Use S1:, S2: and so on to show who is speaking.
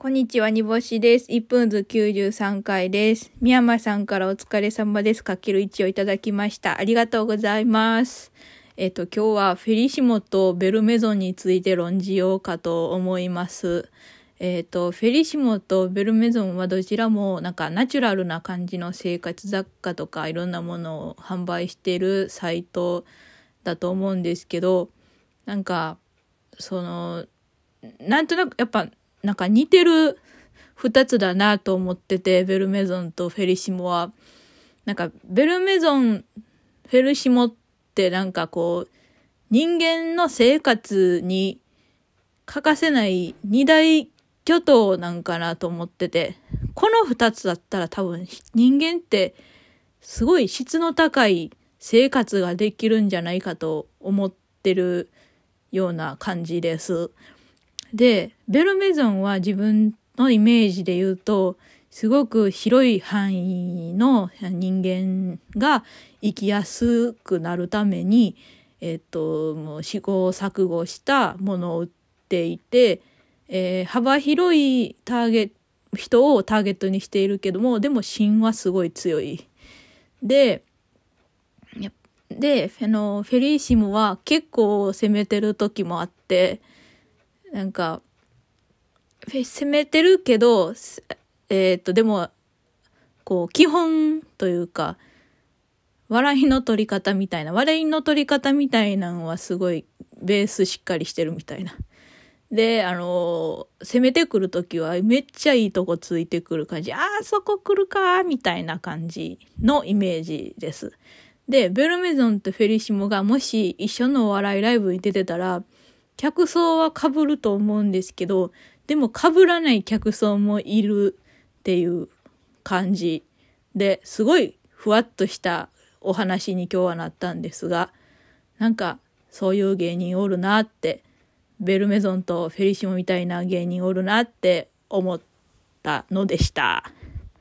S1: こんにちは、煮干しです。1分図93回です。宮山さんからお疲れ様です。かける1をいただきました。ありがとうございます。えっ、と、今日はフェリシモとベルメゾンについて論じようかと思います。えっ、と、フェリシモとベルメゾンはどちらもなんかナチュラルな感じの生活雑貨とかいろんなものを販売しているサイトだと思うんですけど、なんか、その、なんとなくやっぱなんか似てる二つだなと思ってて、ベルメゾンとフェリシモは。なんか、ベルメゾン、フェルシモってなんかこう、人間の生活に欠かせない二大巨頭なんかなと思ってて、この二つだったら多分人間ってすごい質の高い生活ができるんじゃないかと思ってるような感じです。で、ベルメゾンは自分のイメージで言うと、すごく広い範囲の人間が生きやすくなるために、えっと、もう試行錯誤したものを売っていて、えー、幅広いターゲット人をターゲットにしているけども、でも芯はすごい強い。で、で、あの、フェリーシモは結構攻めてる時もあって、なんか、攻めてるけど、えー、っと、でも、こう、基本というか、笑いの取り方みたいな、笑いの取り方みたいなのはすごいベースしっかりしてるみたいな。で、あのー、攻めてくるときはめっちゃいいとこついてくる感じ。ああ、そこ来るかみたいな感じのイメージです。で、ベルメゾンとフェリシモがもし一緒のお笑いライブに出てたら、客層は被ると思うんですけど、でも被らない客層もいるっていう感じで、すごいふわっとしたお話に今日はなったんですが、なんかそういう芸人おるなって、ベルメゾンとフェリシモみたいな芸人おるなって思ったのでした。